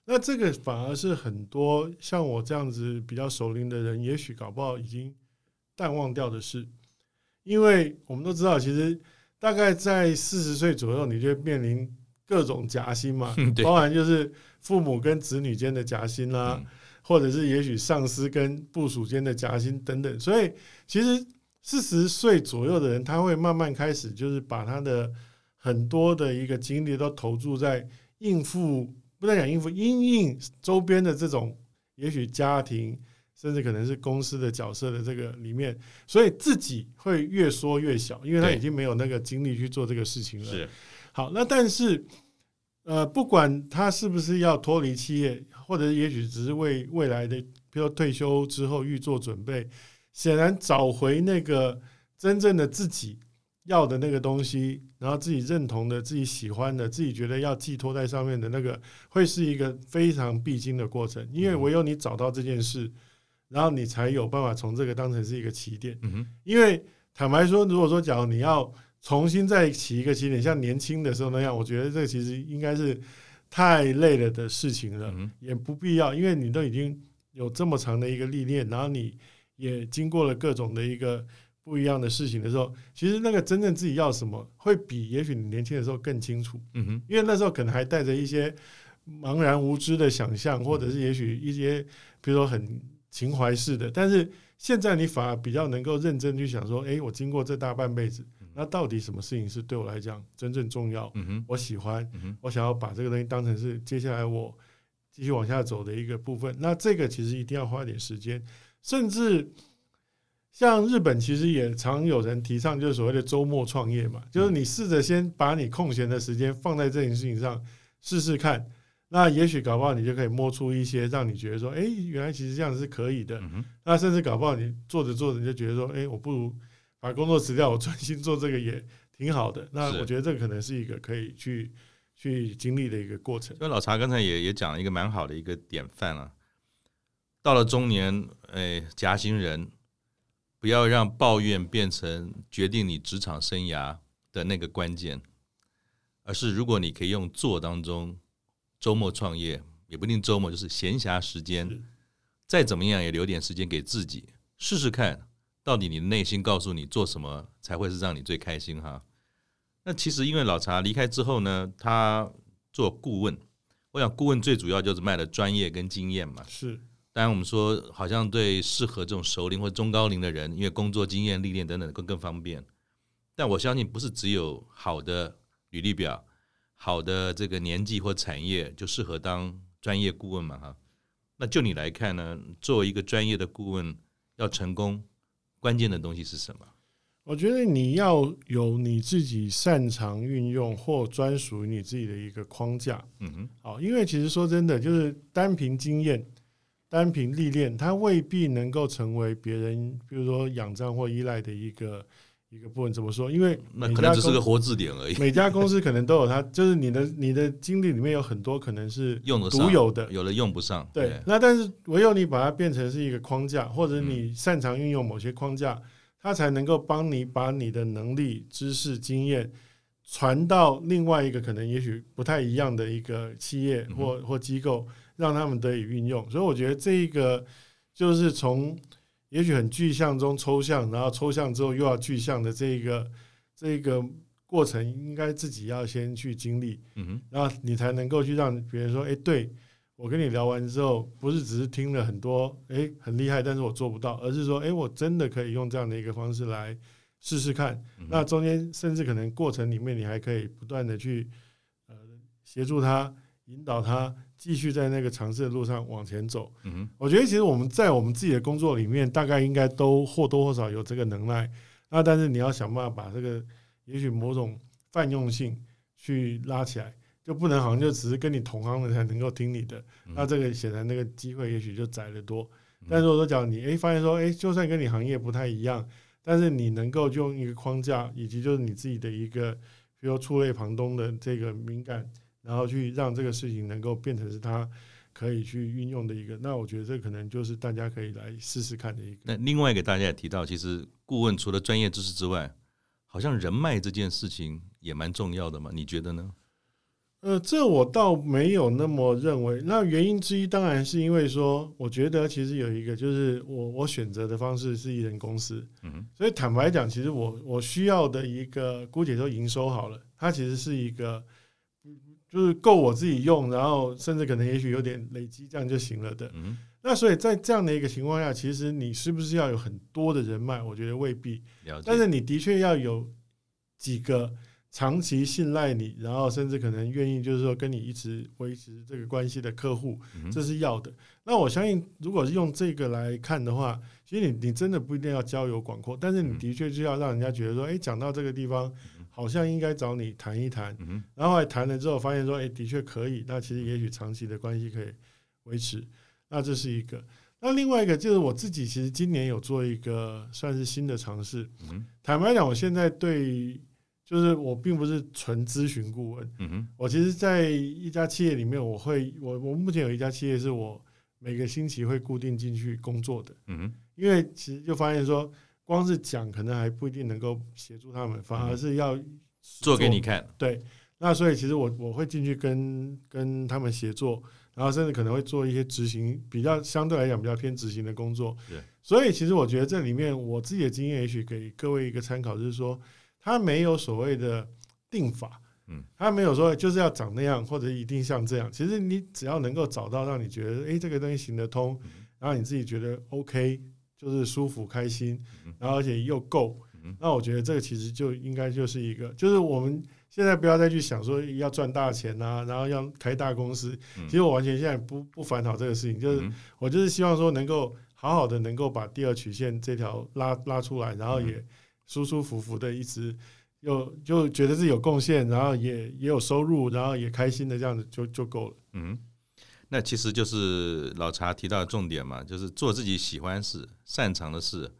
那这个反而是很多像我这样子比较熟龄的人，也许搞不好已经淡忘掉的事，因为我们都知道，其实大概在四十岁左右，你就面临各种夹心嘛，包含就是父母跟子女间的夹心啦，或者是也许上司跟部署间的夹心等等。所以，其实四十岁左右的人，他会慢慢开始就是把他的很多的一个精力都投注在应付。不能讲应付，因应周边的这种，也许家庭，甚至可能是公司的角色的这个里面，所以自己会越缩越小，因为他已经没有那个精力去做这个事情了。是，好，那但是，呃，不管他是不是要脱离企业，或者也许只是为未来的，比如退休之后预做准备，显然找回那个真正的自己。要的那个东西，然后自己认同的、自己喜欢的、自己觉得要寄托在上面的那个，会是一个非常必经的过程。因为唯有你找到这件事，然后你才有办法从这个当成是一个起点。因为坦白说，如果说假如你要重新再起一个起点，像年轻的时候那样，我觉得这个其实应该是太累了的事情了，也不必要。因为你都已经有这么长的一个历练，然后你也经过了各种的一个。不一样的事情的时候，其实那个真正自己要什么，会比也许你年轻的时候更清楚。嗯哼，因为那时候可能还带着一些茫然无知的想象，或者是也许一些比如说很情怀式的。但是现在你反而比较能够认真去想说，诶，我经过这大半辈子，那到底什么事情是对我来讲真正重要？我喜欢，我想要把这个东西当成是接下来我继续往下走的一个部分。那这个其实一定要花点时间，甚至。像日本其实也常有人提倡，就是所谓的周末创业嘛，就是你试着先把你空闲的时间放在这件事情上试试看，那也许搞不好你就可以摸出一些让你觉得说，哎，原来其实这样是可以的。那甚至搞不好你做着做着你就觉得说，哎，我不如把工作辞掉，我专心做这个也挺好的。那我觉得这个可能是一个可以去去经历的一个过程。那老查刚才也也讲了一个蛮好的一个典范了，到了中年，哎，夹心人。不要让抱怨变成决定你职场生涯的那个关键，而是如果你可以用做当中，周末创业也不一定周末，就是闲暇时间，再怎么样也留点时间给自己，试试看到底你的内心告诉你做什么才会是让你最开心哈。那其实因为老茶离开之后呢，他做顾问，我想顾问最主要就是卖的专业跟经验嘛，是。当然，我们说好像对适合这种熟龄或中高龄的人，因为工作经验、历练等等更更方便。但我相信，不是只有好的履历表、好的这个年纪或产业就适合当专业顾问嘛？哈，那就你来看呢？作为一个专业的顾问，要成功，关键的东西是什么？我觉得你要有你自己擅长运用或专属于你自己的一个框架。嗯哼，好，因为其实说真的，就是单凭经验。单凭历练，它未必能够成为别人，比如说仰仗或依赖的一个一个部分。怎么说？因为那可能只是个活字典而已。每家公司 可能都有它，就是你的你的经历里面有很多可能是独有的，有的用不上。对，那但是唯有你把它变成是一个框架，或者你擅长运用某些框架，它才能够帮你把你的能力、知识、经验传到另外一个可能也许不太一样的一个企业或或机构。让他们得以运用，所以我觉得这一个就是从也许很具象中抽象，然后抽象之后又要具象的这一个这一个过程，应该自己要先去经历，嗯哼，然后你才能够去让别人说，哎，对，我跟你聊完之后，不是只是听了很多，哎，很厉害，但是我做不到，而是说，哎，我真的可以用这样的一个方式来试试看。那中间甚至可能过程里面，你还可以不断的去呃协助他，引导他。继续在那个尝试的路上往前走。嗯哼，我觉得其实我们在我们自己的工作里面，大概应该都或多或少有这个能耐。那但是你要想办法把这个，也许某种泛用性去拉起来，就不能好像就只是跟你同行的才能够听你的。那这个显然那个机会也许就窄得多。但是如果说讲你诶发现说诶就算跟你行业不太一样，但是你能够用一个框架，以及就是你自己的一个，比如触类旁通的这个敏感。然后去让这个事情能够变成是他可以去运用的一个，那我觉得这可能就是大家可以来试试看的一个。那另外一个大家也提到，其实顾问除了专业知识之外，好像人脉这件事情也蛮重要的嘛？你觉得呢？呃，这我倒没有那么认为。那原因之一当然是因为说，我觉得其实有一个就是我我选择的方式是一人公司，嗯，所以坦白讲，其实我我需要的一个姑且说营收好了，它其实是一个就是够我自己用，然后甚至可能也许有点累积这样就行了的。嗯，那所以在这样的一个情况下，其实你是不是要有很多的人脉？我觉得未必，但是你的确要有几个。长期信赖你，然后甚至可能愿意，就是说跟你一直维持这个关系的客户，这是要的。那我相信，如果是用这个来看的话，其实你你真的不一定要交友广阔，但是你的确是要让人家觉得说，哎，讲到这个地方，好像应该找你谈一谈。然后来谈了之后，发现说，哎，的确可以。那其实也许长期的关系可以维持。那这是一个。那另外一个就是我自己，其实今年有做一个算是新的尝试。坦白讲，我现在对。就是我并不是纯咨询顾问，我其实，在一家企业里面，我会我我目前有一家企业是我每个星期会固定进去工作的，因为其实就发现说，光是讲可能还不一定能够协助他们，反而是要做，做给你看，对，那所以其实我我会进去跟跟他们协作，然后甚至可能会做一些执行比较相对来讲比较偏执行的工作，对，所以其实我觉得这里面我自己的经验也许给各位一个参考，就是说。他没有所谓的定法，嗯，他没有说就是要长那样或者一定像这样。其实你只要能够找到让你觉得，诶，这个东西行得通，然后你自己觉得 OK，就是舒服开心，然后而且又够，那我觉得这个其实就应该就是一个，就是我们现在不要再去想说要赚大钱啊，然后要开大公司。其实我完全现在不不烦恼这个事情，就是我就是希望说能够好好的能够把第二曲线这条拉拉出来，然后也。舒舒服服的，一直又就觉得自己有贡献，然后也也有收入，然后也开心的这样子就就够了。嗯，那其实就是老查提到的重点嘛，就是做自己喜欢事、擅长的事，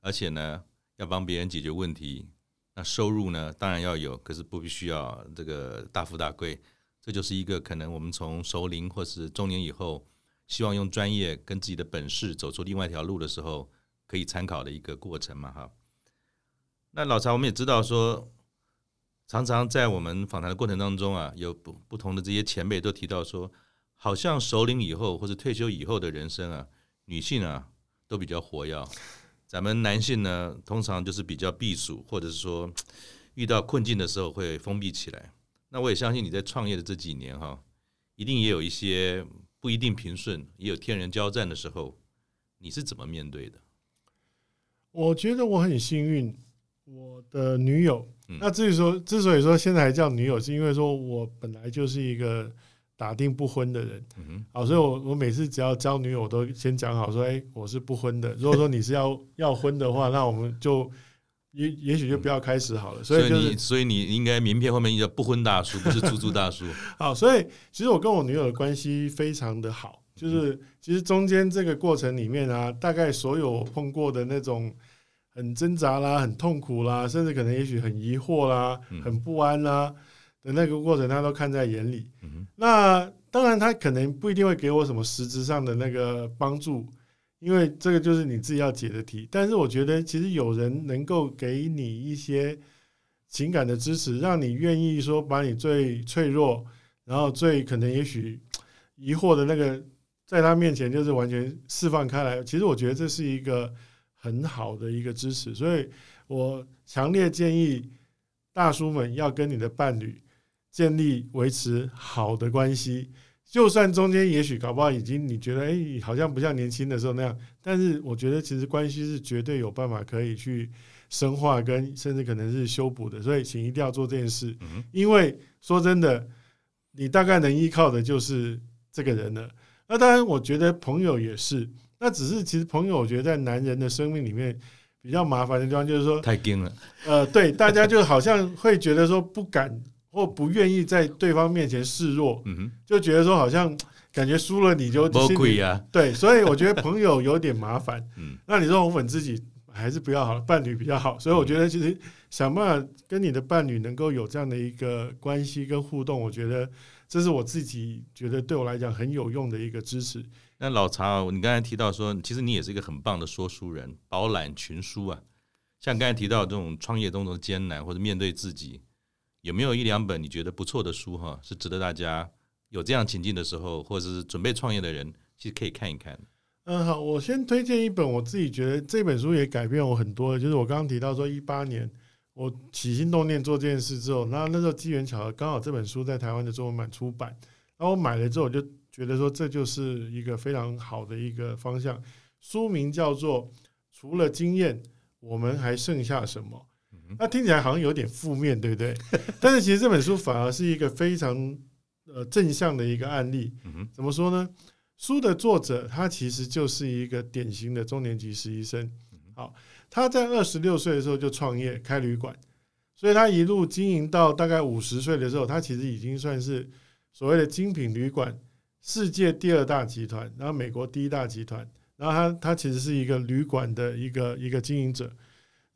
而且呢要帮别人解决问题。那收入呢当然要有，可是不必须要这个大富大贵。这就是一个可能我们从熟龄或是中年以后，希望用专业跟自己的本事走出另外一条路的时候，可以参考的一个过程嘛，哈。那老查，我们也知道说，常常在我们访谈的过程当中啊，有不不同的这些前辈都提到说，好像首领以后或者退休以后的人生啊，女性啊都比较活跃，咱们男性呢通常就是比较避暑，或者是说遇到困境的时候会封闭起来。那我也相信你在创业的这几年哈，一定也有一些不一定平顺，也有天人交战的时候，你是怎么面对的？我觉得我很幸运。我的女友，那至于说，之所以说现在还叫女友，是因为说我本来就是一个打定不婚的人，好，所以我我每次只要交女友，我都先讲好说，哎，我是不婚的。如果说你是要要婚的话，那我们就也也许就不要开始好了。所以你所以你应该名片后面叫不婚大叔，不是猪猪大叔。好，所以其实我跟我女友的关系非常的好，就是其实中间这个过程里面啊，大概所有碰过的那种。很挣扎啦，很痛苦啦，甚至可能也许很疑惑啦，很不安啦的那个过程，他都看在眼里。那当然，他可能不一定会给我什么实质上的那个帮助，因为这个就是你自己要解的题。但是我觉得，其实有人能够给你一些情感的支持，让你愿意说把你最脆弱，然后最可能也许疑惑的那个，在他面前就是完全释放开来。其实我觉得这是一个。很好的一个支持，所以我强烈建议大叔们要跟你的伴侣建立维持好的关系，就算中间也许搞不好已经你觉得哎，好像不像年轻的时候那样，但是我觉得其实关系是绝对有办法可以去深化跟甚至可能是修补的，所以请一定要做这件事，因为说真的，你大概能依靠的就是这个人了。那当然，我觉得朋友也是。那只是其实朋友，我觉得在男人的生命里面比较麻烦的地方，就是说太硬了。呃，对，大家就好像会觉得说不敢或不愿意在对方面前示弱，嗯哼，就觉得说好像感觉输了你就魔鬼啊。对，所以我觉得朋友有点麻烦。嗯，那你说红粉自己还是不要好，伴侣比较好。所以我觉得其实想办法跟你的伴侣能够有这样的一个关系跟互动，我觉得这是我自己觉得对我来讲很有用的一个支持。那老查，你刚才提到说，其实你也是一个很棒的说书人，饱览群书啊。像刚才提到这种创业中的艰难，或者面对自己，有没有一两本你觉得不错的书哈，是值得大家有这样情境的时候，或者是准备创业的人，其实可以看一看。嗯，好，我先推荐一本我自己觉得这本书也改变我很多，就是我刚刚提到说一八年我起心动念做这件事之后，那那时候机缘巧合，刚好这本书在台湾的中文版出版，然后我买了之后，我就觉得说这就是一个非常好的一个方向。书名叫做《除了经验，我们还剩下什么》。那听起来好像有点负面，对不对？但是其实这本书反而是一个非常呃正向的一个案例。怎么说呢？书的作者他其实就是一个典型的中年级实习生。好，他在二十六岁的时候就创业开旅馆，所以他一路经营到大概五十岁的时候，他其实已经算是所谓的精品旅馆世界第二大集团，然后美国第一大集团，然后他他其实是一个旅馆的一个一个经营者。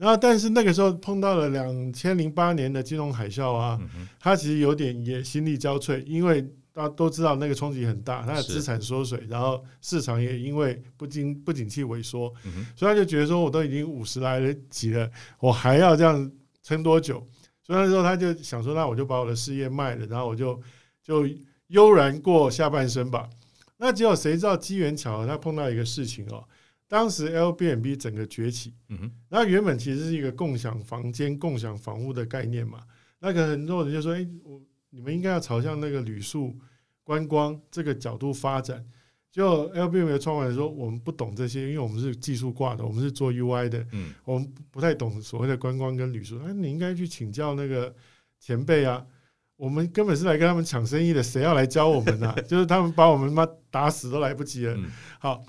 然后，但是那个时候碰到了两千零八年的金融海啸啊，他其实有点也心力交瘁，因为大家都知道那个冲击很大，他的资产缩水，然后市场也因为不景不景气萎缩，所以他就觉得说，我都已经五十来了几了，我还要这样撑多久？所以那时候他就想说，那我就把我的事业卖了，然后我就就悠然过下半生吧。那结果谁知道机缘巧合，他碰到一个事情哦。当时 Airbnb 整个崛起，嗯哼，那原本其实是一个共享房间、共享房屋的概念嘛。那个很多人就说：“哎，我你们应该要朝向那个旅宿观光这个角度发展。”就 Airbnb 的创办人说：“我们不懂这些，因为我们是技术挂的，我们是做 UI 的，嗯，我们不太懂所谓的观光跟旅宿。那你应该去请教那个前辈啊，我们根本是来跟他们抢生意的，谁要来教我们呢、啊？就是他们把我们妈打死都来不及了。”好。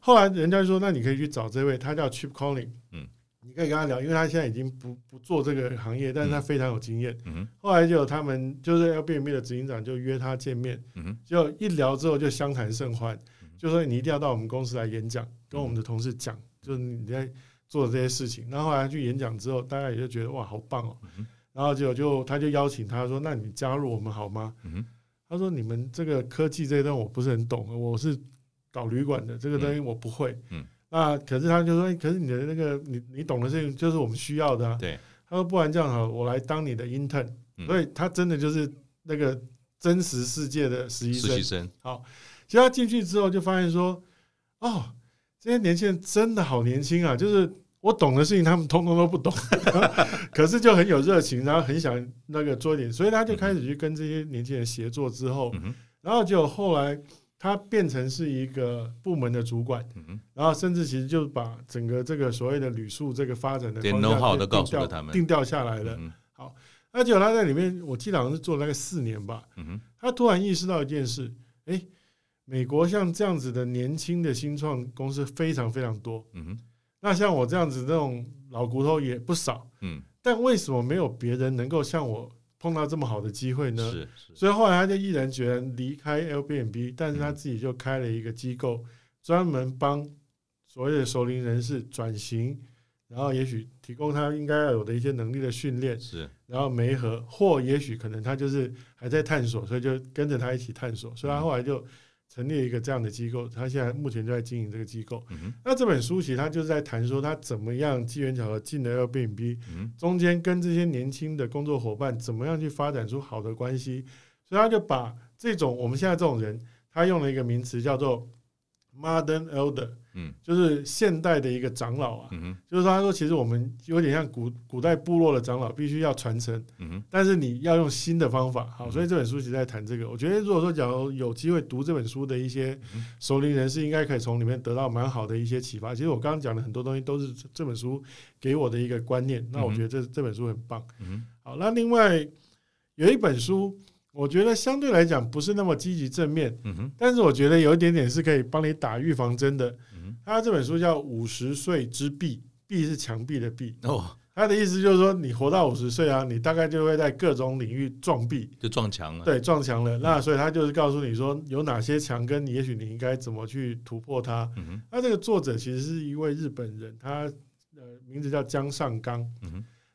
后来人家就说，那你可以去找这位，他叫 Chip Colling，嗯，你可以跟他聊，因为他现在已经不不做这个行业，但是他非常有经验。嗯，后来就有他们就是 Airbnb 的执行长就约他见面，嗯，就一聊之后就相谈甚欢，就说你一定要到我们公司来演讲，跟我们的同事讲，就是你在做的这些事情。然后后来去演讲之后，大家也就觉得哇，好棒哦。然后就就他就邀请他说，那你加入我们好吗？嗯，他说你们这个科技这一段我不是很懂，我是。搞旅馆的这个东西我不会，嗯，那可是他就说，可是你的那个你你懂的事情就是我们需要的啊。对，他说不然这样好，我来当你的 intern，所以他真的就是那个真实世界的实习生。实习生，好，其实他进去之后就发现说，哦，这些年轻人真的好年轻啊，就是我懂的事情他们通通都不懂，可是就很有热情，然后很想那个做一点，所以他就开始去跟这些年轻人协作之后，然后就后来。他变成是一个部门的主管，然后甚至其实就把整个这个所谓的旅宿这个发展的方向都告诉了他们，定调下来了。好，那结果他在里面，我记得好像是做了那个四年吧。他突然意识到一件事，哎，美国像这样子的年轻的新创公司非常非常多。那像我这样子这种老骨头也不少。但为什么没有别人能够像我？碰到这么好的机会呢，是是，所以后来他就毅然决然离开 Airbnb，但是他自己就开了一个机构，专门帮所谓的熟龄人士转型，然后也许提供他应该要有的一些能力的训练，是，然后媒合，或也许可能他就是还在探索，所以就跟着他一起探索，所以他后来就。成立一个这样的机构，他现在目前就在经营这个机构。那这本书其实他就是在谈说他怎么样机缘巧合进了 Airbnb，中间跟这些年轻的工作伙伴怎么样去发展出好的关系，所以他就把这种我们现在这种人，他用了一个名词叫做 Modern Elder。嗯，就是现代的一个长老啊，嗯、就是说，他说其实我们有点像古古代部落的长老，必须要传承，嗯，但是你要用新的方法，好，所以这本书其实在谈这个。我觉得如果说假如有机会读这本书的一些熟龄人士，应该可以从里面得到蛮好的一些启发。其实我刚刚讲的很多东西都是这本书给我的一个观念，那我觉得这这本书很棒。嗯，好，那另外有一本书。我觉得相对来讲不是那么积极正面，但是我觉得有一点点是可以帮你打预防针的。他这本书叫《五十岁之壁》，壁是墙壁的壁。哦，他的意思就是说，你活到五十岁啊，你大概就会在各种领域撞壁，就撞墙了。对，撞墙了。那所以他就是告诉你说，有哪些墙跟你，也许你应该怎么去突破它。那这个作者其实是一位日本人，他的名字叫江上刚。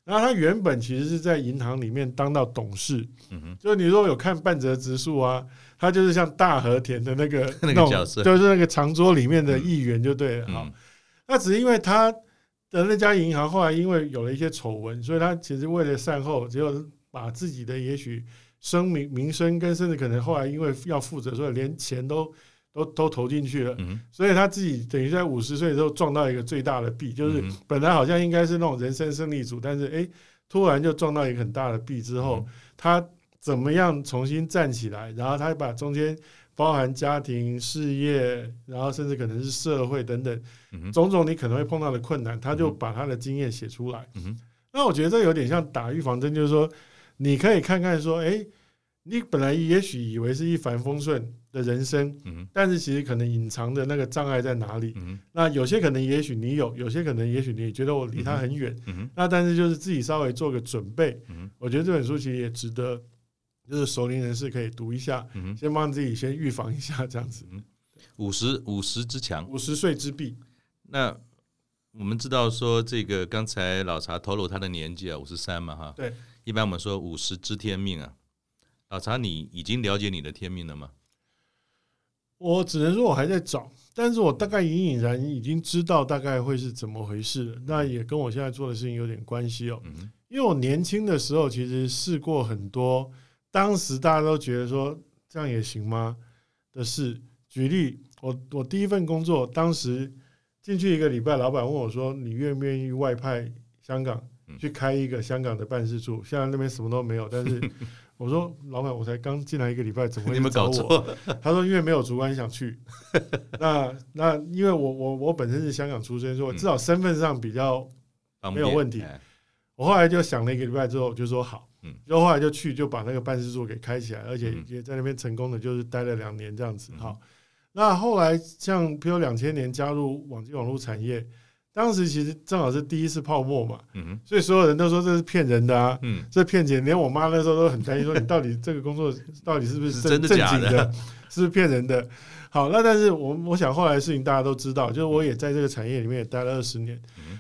然后他原本其实是在银行里面当到董事，嗯哼，就你如果有看半泽直树啊，他就是像大和田的那个 那个角色，就是那个长桌里面的议员就对了。好，那只是因为他的那家银行后来因为有了一些丑闻，所以他其实为了善后，只有把自己的也许声名名声跟甚至可能后来因为要负责，所以连钱都都都投进去了，嗯、所以他自己等于在五十岁的时候撞到一个最大的壁，就是本来好像应该是那种人生胜利组，但是哎，突然就撞到一个很大的壁之后，他怎么样重新站起来，然后他把中间。包含家庭、事业，然后甚至可能是社会等等种种你可能会碰到的困难，他就把他的经验写出来。那我觉得这有点像打预防针，就是说你可以看看说，哎，你本来也许以为是一帆风顺的人生，但是其实可能隐藏的那个障碍在哪里？那有些可能也许你有，有些可能也许你觉得我离他很远。那但是就是自己稍微做个准备。我觉得这本书其实也值得。就是熟龄人士可以读一下，先帮自己先预防一下这样子。五十五十之强，五十岁之壁。那我们知道说，这个刚才老茶透露他的年纪啊，五十三嘛，哈。对。一般我们说五十知天命啊，老茶，你已经了解你的天命了吗？我只能说我还在找，但是我大概隐隐然已经知道大概会是怎么回事了。那也跟我现在做的事情有点关系哦。因为我年轻的时候其实试过很多。当时大家都觉得说这样也行吗的事，举例，我我第一份工作，当时进去一个礼拜，老板问我说：“你愿不愿意外派香港去开一个香港的办事处？现在那边什么都没有。”但是我说：“老板，我才刚进来一个礼拜，怎么会 你找我？”他说：“因为没有主管想去。那”那那因为我我我本身是香港出生，所以我至少身份上比较没有问题。我后来就想了一个礼拜之后，就说好。然后后来就去，就把那个办事处给开起来，而且也在那边成功的，就是待了两年这样子。好，那后来像比如两千年加入网际网络产业，当时其实正好是第一次泡沫嘛，所以所有人都说这是骗人的啊，这骗钱，连我妈那时候都很担心，说你 到底这个工作到底是不是真正经的，是不是骗人的？好，那但是我我想后来的事情大家都知道，就是我也在这个产业里面也待了二十年，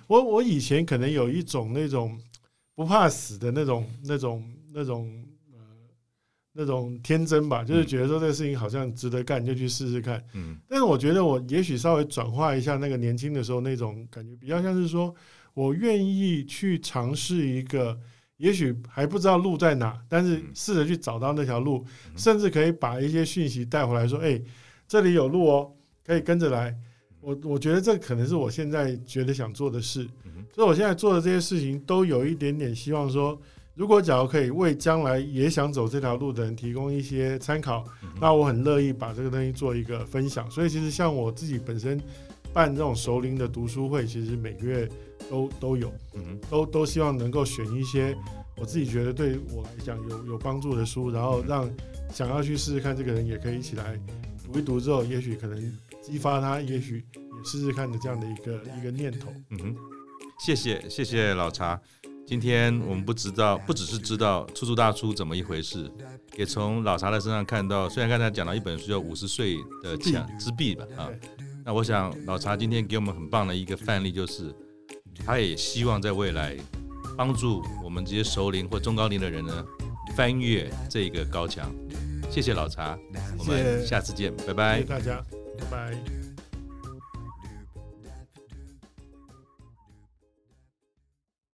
我我以前可能有一种那种。不怕死的那种、那种、那种呃、那种天真吧，就是觉得说这个事情好像值得干，就去试试看。嗯，但是我觉得我也许稍微转化一下那个年轻的时候那种感觉，比较像是说我愿意去尝试一个，也许还不知道路在哪，但是试着去找到那条路，甚至可以把一些讯息带回来，说：“哎，这里有路哦，可以跟着来。”我我觉得这可能是我现在觉得想做的事，所以我现在做的这些事情都有一点点希望说，如果假如可以为将来也想走这条路的人提供一些参考，那我很乐意把这个东西做一个分享。所以其实像我自己本身办这种熟龄的读书会，其实每个月都都有，嗯都都希望能够选一些我自己觉得对我来讲有有帮助的书，然后让想要去试试看这个人也可以一起来读一读之后，也许可能。激发他，也许也试试看的这样的一个一个念头。嗯哼，谢谢谢谢老查。今天我们不知道，不只是知道出租大叔怎么一回事，也从老查的身上看到。虽然刚才讲到一本书叫《五十岁的墙之壁》吧，啊，那我想老查今天给我们很棒的一个范例，就是他也希望在未来帮助我们这些熟龄或中高龄的人呢，翻越这个高墙。谢谢老查，我们下次见，拜拜。谢谢大家。拜拜。